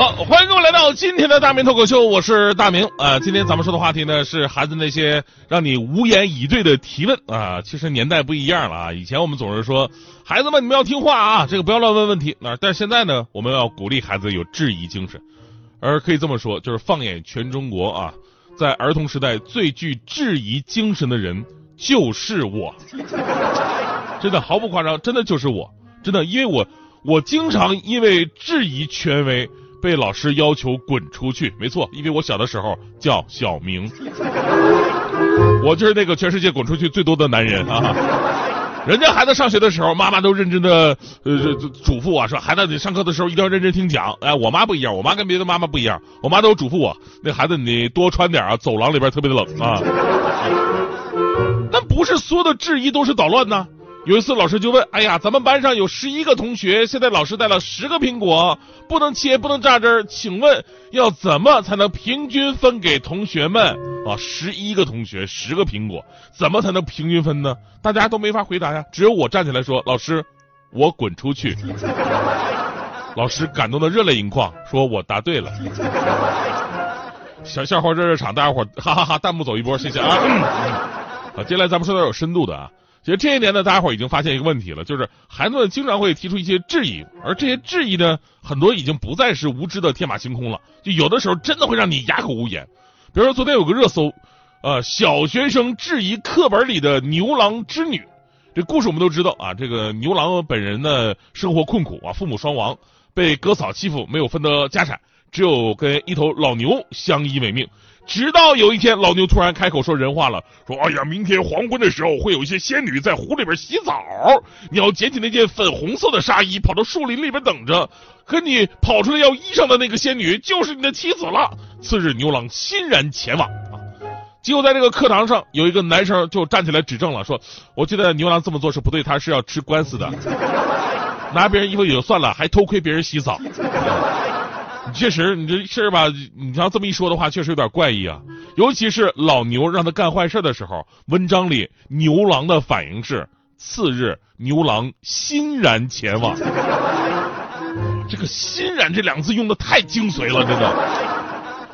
好，欢迎各位来到今天的大明脱口秀，我是大明。啊、今天咱们说的话题呢是孩子那些让你无言以对的提问啊。其实年代不一样了啊，以前我们总是说孩子们你们要听话啊，这个不要乱问问题。那、但是现在呢，我们要鼓励孩子有质疑精神，而可以这么说，就是放眼全中国啊，在儿童时代最具质疑精神的人就是我，真的毫不夸张，真的就是我，真的，因为我我经常因为质疑权威。被老师要求滚出去，没错，因为我小的时候叫小明，我就是那个全世界滚出去最多的男人啊！人家孩子上学的时候，妈妈都认真的呃嘱咐我说，孩子你上课的时候一定要认真听讲。哎，我妈不一样，我妈跟别的妈妈不一样，我妈都嘱咐我，那孩子你多穿点啊，走廊里边特别的冷啊。但不是所有的质疑都是捣乱呢。有一次，老师就问：“哎呀，咱们班上有十一个同学，现在老师带了十个苹果，不能切，不能榨汁儿，请问要怎么才能平均分给同学们？啊，十一个同学，十个苹果，怎么才能平均分呢？大家都没法回答呀，只有我站起来说：‘老师，我滚出去。’老师感动的热泪盈眶，说我答对了。小笑话热热场，大家伙哈哈哈，弹幕走一波，谢谢啊！接下来咱们说点有深度的啊。”其实这些年呢，大家伙已经发现一个问题了，就是孩子们经常会提出一些质疑，而这些质疑呢，很多已经不再是无知的天马行空了，就有的时候真的会让你哑口无言。比如说昨天有个热搜，呃，小学生质疑课本里的牛郎织女，这故事我们都知道啊。这个牛郎本人呢，生活困苦啊，父母双亡，被哥嫂欺负，没有分得家产，只有跟一头老牛相依为命。直到有一天，老牛突然开口说人话了，说：“哎呀，明天黄昏的时候会有一些仙女在湖里边洗澡，你要捡起那件粉红色的纱衣，跑到树林里边等着。可你跑出来要衣裳的那个仙女就是你的妻子了。”次日，牛郎欣然前往啊。结果在这个课堂上，有一个男生就站起来指证了，说：“我记得牛郎这么做是不对，他是要吃官司的，拿别人衣服也就算了，还偷窥别人洗澡。” 确实，你这事儿吧，你要这么一说的话，确实有点怪异啊。尤其是老牛让他干坏事的时候，文章里牛郎的反应是：次日，牛郎欣然前往。这个“欣然”这两个字用的太精髓了，真的。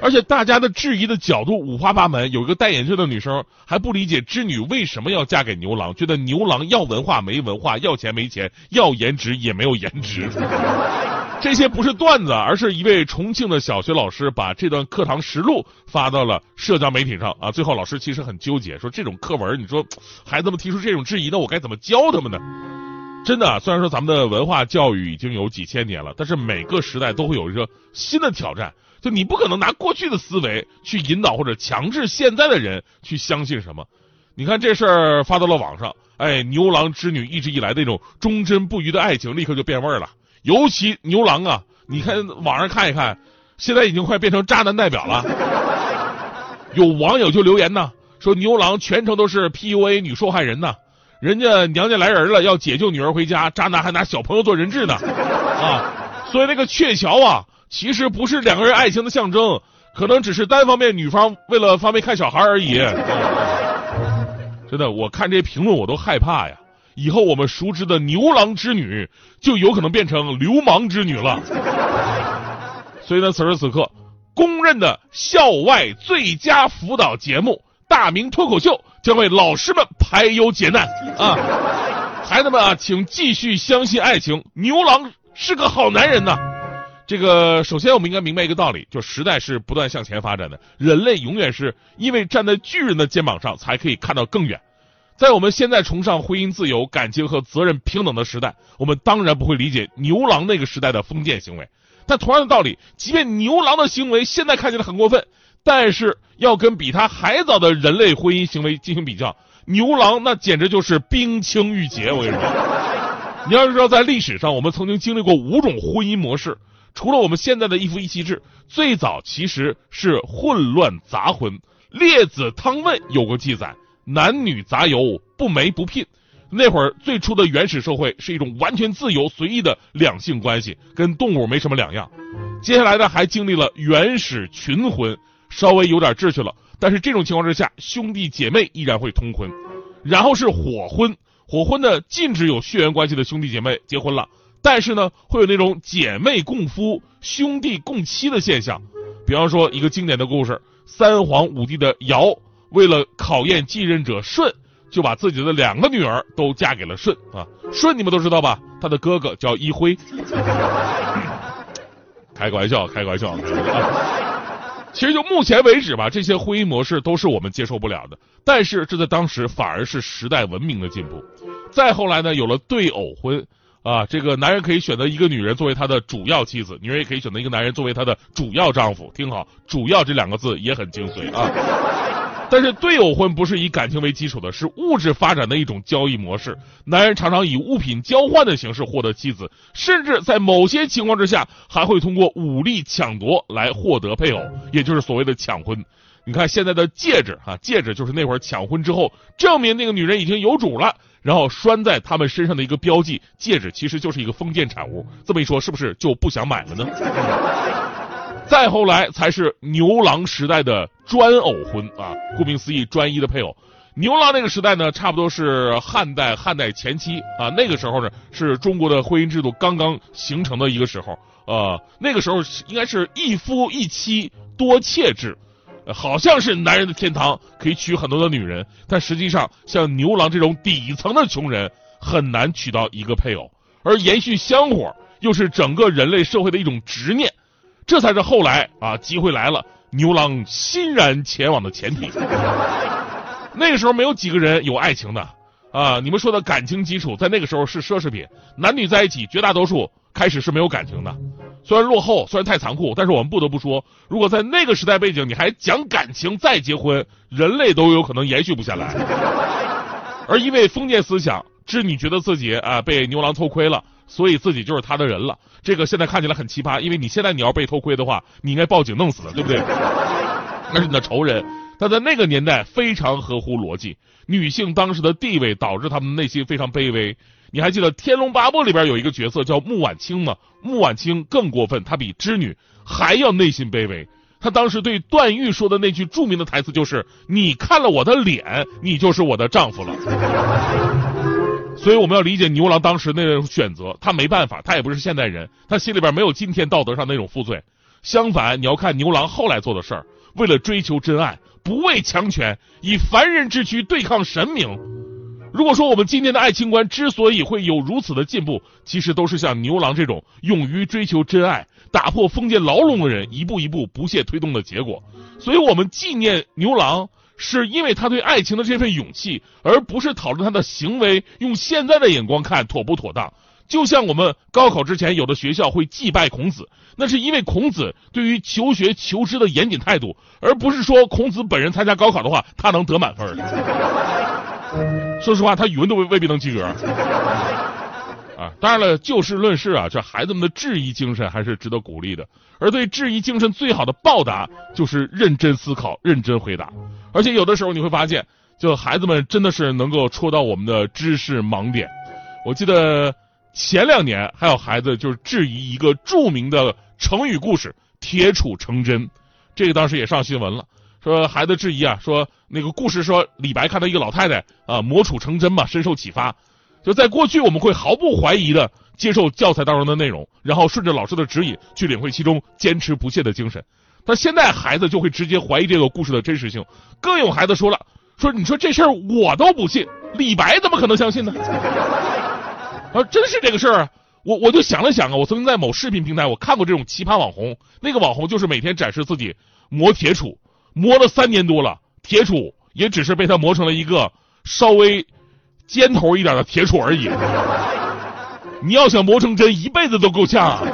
而且大家的质疑的角度五花八门。有一个戴眼镜的女生还不理解织女为什么要嫁给牛郎，觉得牛郎要文化没文化，要钱没钱，要颜值也没有颜值。这些不是段子，而是一位重庆的小学老师把这段课堂实录发到了社交媒体上啊。最后老师其实很纠结，说这种课文，你说孩子们提出这种质疑，那我该怎么教他们呢？真的，虽然说咱们的文化教育已经有几千年了，但是每个时代都会有一个新的挑战。就你不可能拿过去的思维去引导或者强制现在的人去相信什么。你看这事儿发到了网上，哎，牛郎织女一直以来那种忠贞不渝的爱情立刻就变味儿了。尤其牛郎啊，你看网上看一看，现在已经快变成渣男代表了。有网友就留言呢，说牛郎全程都是 PUA 女受害人呢，人家娘家来人了，要解救女儿回家，渣男还拿小朋友做人质呢，啊，所以那个鹊桥啊，其实不是两个人爱情的象征，可能只是单方面女方为了方便看小孩而已。真的，我看这些评论我都害怕呀。以后我们熟知的牛郎织女就有可能变成流氓织女了。所以呢，此时此刻，公认的校外最佳辅导节目《大明脱口秀》将为老师们排忧解难啊！孩子们啊，请继续相信爱情，牛郎是个好男人呐。这个首先我们应该明白一个道理，就时代是不断向前发展的，人类永远是因为站在巨人的肩膀上才可以看到更远。在我们现在崇尚婚姻自由、感情和责任平等的时代，我们当然不会理解牛郎那个时代的封建行为。但同样的道理，即便牛郎的行为现在看起来很过分，但是要跟比他还早的人类婚姻行为进行比较，牛郎那简直就是冰清玉洁。我跟你说，你要是知道，在历史上我们曾经经历过五种婚姻模式，除了我们现在的一夫一妻制，最早其实是混乱杂婚。《列子汤问》有个记载。男女杂游，不媒不聘，那会儿最初的原始社会是一种完全自由随意的两性关系，跟动物没什么两样。接下来呢，还经历了原始群婚，稍微有点秩序了。但是这种情况之下，兄弟姐妹依然会通婚。然后是火婚，火婚呢禁止有血缘关系的兄弟姐妹结婚了，但是呢会有那种姐妹共夫、兄弟共妻的现象。比方说一个经典的故事，三皇五帝的尧为了考验继任者舜。就把自己的两个女儿都嫁给了舜啊，舜你们都知道吧？他的哥哥叫一辉。开个玩笑，开个玩笑。其实就目前为止吧，这些婚姻模式都是我们接受不了的。但是这在当时反而是时代文明的进步。再后来呢，有了对偶婚啊，这个男人可以选择一个女人作为他的主要妻子，女人也可以选择一个男人作为他的主要丈夫。听好，主要这两个字也很精髓啊。但是对偶婚不是以感情为基础的，是物质发展的一种交易模式。男人常常以物品交换的形式获得妻子，甚至在某些情况之下还会通过武力抢夺来获得配偶，也就是所谓的抢婚。你看现在的戒指啊，戒指就是那会儿抢婚之后证明那个女人已经有主了，然后拴在他们身上的一个标记。戒指其实就是一个封建产物。这么一说，是不是就不想买了呢？再后来才是牛郎时代的专偶婚啊，顾名思义，专一的配偶。牛郎那个时代呢，差不多是汉代汉代前期啊，那个时候呢是中国的婚姻制度刚刚形成的一个时候。呃，那个时候应该是一夫一妻多妾制，好像是男人的天堂，可以娶很多的女人。但实际上，像牛郎这种底层的穷人很难娶到一个配偶，而延续香火又是整个人类社会的一种执念。这才是后来啊，机会来了，牛郎欣然前往的前提。那个时候没有几个人有爱情的啊，你们说的感情基础在那个时候是奢侈品，男女在一起绝大多数开始是没有感情的。虽然落后，虽然太残酷，但是我们不得不说，如果在那个时代背景你还讲感情再结婚，人类都有可能延续不下来。而因为封建思想，织女觉得自己啊被牛郎偷窥了。所以自己就是他的人了，这个现在看起来很奇葩，因为你现在你要被偷窥的话，你应该报警弄死了，对不对？那是你的仇人。但在那个年代非常合乎逻辑，女性当时的地位导致她们内心非常卑微。你还记得《天龙八部》里边有一个角色叫穆婉清吗？穆婉清更过分，她比织女还要内心卑微。她当时对段誉说的那句著名的台词就是：“你看了我的脸，你就是我的丈夫了。”所以我们要理解牛郎当时那种选择，他没办法，他也不是现代人，他心里边没有今天道德上那种负罪。相反，你要看牛郎后来做的事儿，为了追求真爱，不畏强权，以凡人之躯对抗神明。如果说我们今天的爱情观之所以会有如此的进步，其实都是像牛郎这种勇于追求真爱、打破封建牢笼的人一步一步不懈推动的结果。所以我们纪念牛郎。是因为他对爱情的这份勇气，而不是讨论他的行为。用现在的眼光看妥不妥当？就像我们高考之前，有的学校会祭拜孔子，那是因为孔子对于求学求知的严谨态度，而不是说孔子本人参加高考的话，他能得满分。说实话，他语文都未未必能及格。啊，当然了，就事论事啊，这孩子们的质疑精神还是值得鼓励的。而对质疑精神最好的报答，就是认真思考、认真回答。而且有的时候你会发现，就孩子们真的是能够戳到我们的知识盲点。我记得前两年还有孩子就是质疑一个著名的成语故事“铁杵成针”，这个当时也上新闻了，说孩子质疑啊，说那个故事说李白看到一个老太太啊磨杵成针嘛，深受启发。就在过去，我们会毫不怀疑的接受教材当中的内容，然后顺着老师的指引去领会其中坚持不懈的精神。但现在孩子就会直接怀疑这个故事的真实性。更有孩子说了：“说你说这事儿我都不信，李白怎么可能相信呢？”啊，真是这个事儿啊！我我就想了想啊，我曾经在某视频平台我看过这种奇葩网红，那个网红就是每天展示自己磨铁杵，磨了三年多了，铁杵也只是被他磨成了一个稍微。尖头一点的铁杵而已，你要想磨成针，一辈子都够呛。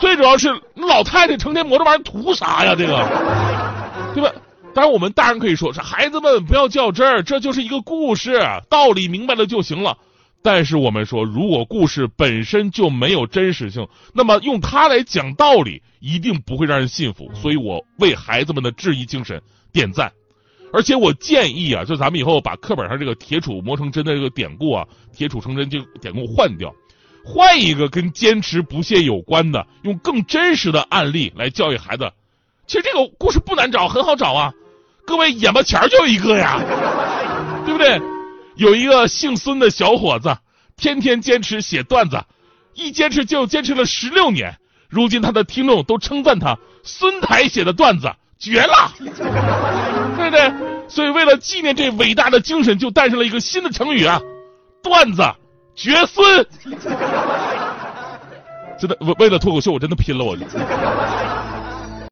最主要是老太太成天磨这玩意儿图啥呀？这个，对吧？当然，我们大人可以说，是孩子们不要较真儿，这就是一个故事，道理明白了就行了。但是我们说，如果故事本身就没有真实性，那么用它来讲道理，一定不会让人信服。所以我为孩子们的质疑精神点赞。而且我建议啊，就咱们以后把课本上这个“铁杵磨成针”的这个典故啊，“铁杵成针”这个典故换掉，换一个跟坚持不懈有关的，用更真实的案例来教育孩子。其实这个故事不难找，很好找啊。各位眼巴前就一个呀，对不对？有一个姓孙的小伙子，天天坚持写段子，一坚持就坚持了十六年。如今他的听众都称赞他孙台写的段子绝了，对不对？所以为了纪念这伟大的精神，就诞生了一个新的成语啊，段子绝孙。真的为为了脱口秀，我真的拼了我。